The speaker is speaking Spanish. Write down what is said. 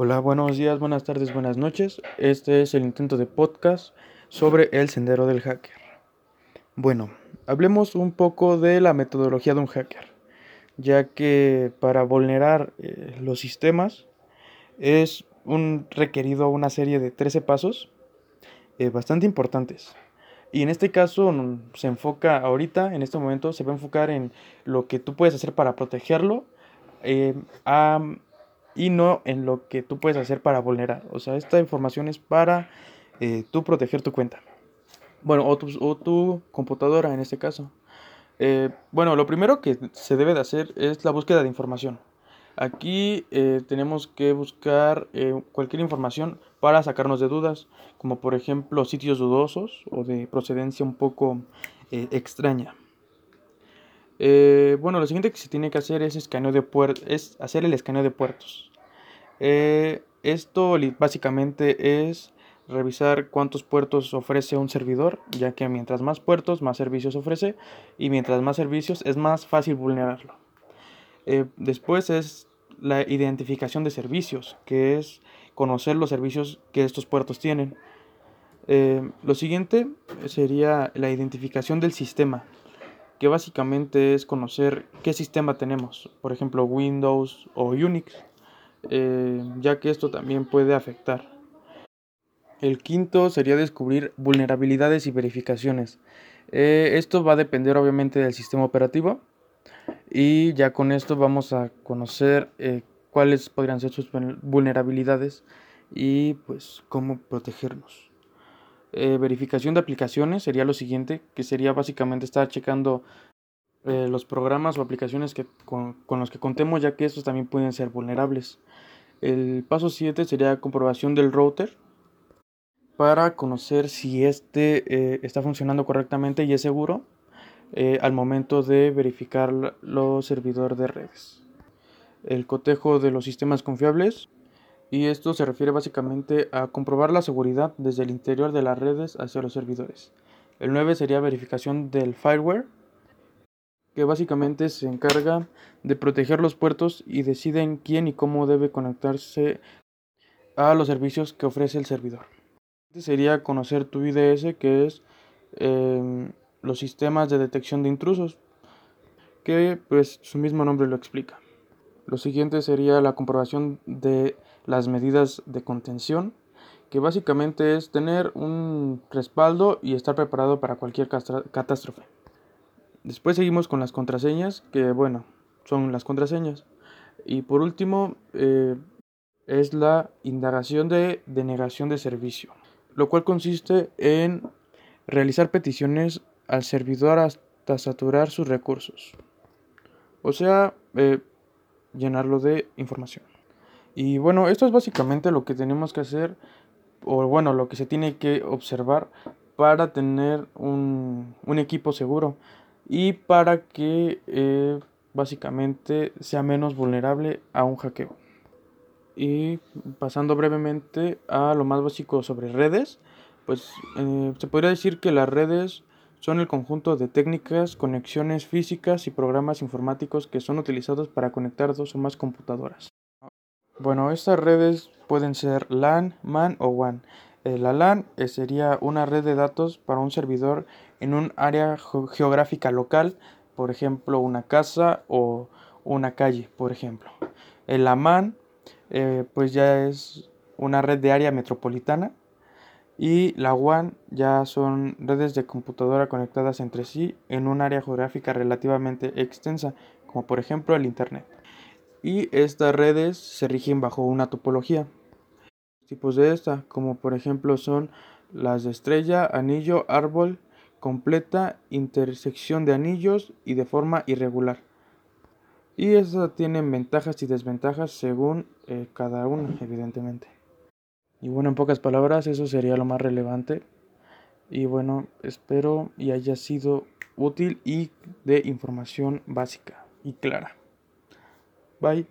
Hola, buenos días, buenas tardes, buenas noches. Este es el intento de podcast sobre el sendero del hacker. Bueno, hablemos un poco de la metodología de un hacker, ya que para vulnerar eh, los sistemas es un requerido una serie de 13 pasos eh, bastante importantes. Y en este caso se enfoca ahorita, en este momento, se va a enfocar en lo que tú puedes hacer para protegerlo. Eh, a y no en lo que tú puedes hacer para vulnerar. O sea, esta información es para eh, tú proteger tu cuenta. Bueno, o tu, computadora en este caso. Eh, bueno, lo primero que se debe de hacer es la búsqueda de información. Aquí eh, tenemos que buscar cualquier información para sacarnos de dudas, como por ejemplo sitios dudosos o de procedencia un poco extraña. Bueno, lo siguiente que se tiene que hacer es, escaneo de es hacer el escaneo de puertos. Eh, esto básicamente es revisar cuántos puertos ofrece un servidor, ya que mientras más puertos, más servicios ofrece, y mientras más servicios es más fácil vulnerarlo. Eh, después es la identificación de servicios, que es conocer los servicios que estos puertos tienen. Eh, lo siguiente sería la identificación del sistema, que básicamente es conocer qué sistema tenemos, por ejemplo Windows o Unix. Eh, ya que esto también puede afectar. El quinto sería descubrir vulnerabilidades y verificaciones. Eh, esto va a depender obviamente del sistema operativo y ya con esto vamos a conocer eh, cuáles podrían ser sus vulnerabilidades y pues cómo protegernos. Verificación de aplicaciones sería lo siguiente, que sería básicamente estar checando eh, los programas o aplicaciones que, con, los que contemos, ya que estos también pueden ser vulnerables. El paso 7 sería comprobación del router para conocer si este eh, está funcionando correctamente y es seguro eh, al momento de verificar los servidores de redes. El cotejo de los sistemas confiables y esto se refiere básicamente a comprobar la seguridad desde el interior de las redes hacia los servidores. El 9 sería verificación del fireware que básicamente se encarga de proteger los puertos y deciden quién y cómo debe conectarse a los servicios que ofrece el servidor. Este sería conocer tu IDS, que es em, los sistemas de detección de intrusos, que pues su mismo nombre lo explica. Lo siguiente sería la comprobación de las medidas de contención, que básicamente es tener un respaldo y estar preparado para cualquier catástrofe. Después seguimos con las contraseñas, que bueno, son las contraseñas. Y por último, eh, es la indagación de denegación de servicio, lo cual consiste en realizar peticiones al servidor hasta saturar sus recursos. O sea, eh, llenarlo de información. Y bueno, esto es básicamente lo que tenemos que hacer, o bueno, lo que se tiene que observar para tener un, un equipo seguro y para que eh, básicamente sea menos vulnerable a un hackeo. Y pasando brevemente a lo más básico sobre redes, pues eh, se podría decir que las redes son el conjunto de técnicas, conexiones físicas y programas informáticos que son utilizados para conectar dos o más computadoras. Bueno, estas redes pueden ser LAN, MAN o WAN. Eh, la LAN sería una red de datos para un servidor en un área geográfica local, por ejemplo, una casa o una calle, por ejemplo. El AMAN, eh, pues ya es una red de área metropolitana. Y la WAN ya son redes de computadora conectadas entre sí en un área geográfica relativamente extensa, como por ejemplo el Internet. Y estas redes se rigen bajo una topología. Tipos de esta, como por ejemplo son las de estrella, anillo, árbol, completa intersección de anillos y de forma irregular. Y eso tienen ventajas y desventajas según eh, cada uno, evidentemente. Y bueno, en pocas palabras, eso sería lo más relevante. Y bueno, espero y haya sido útil y de información básica y clara. Bye.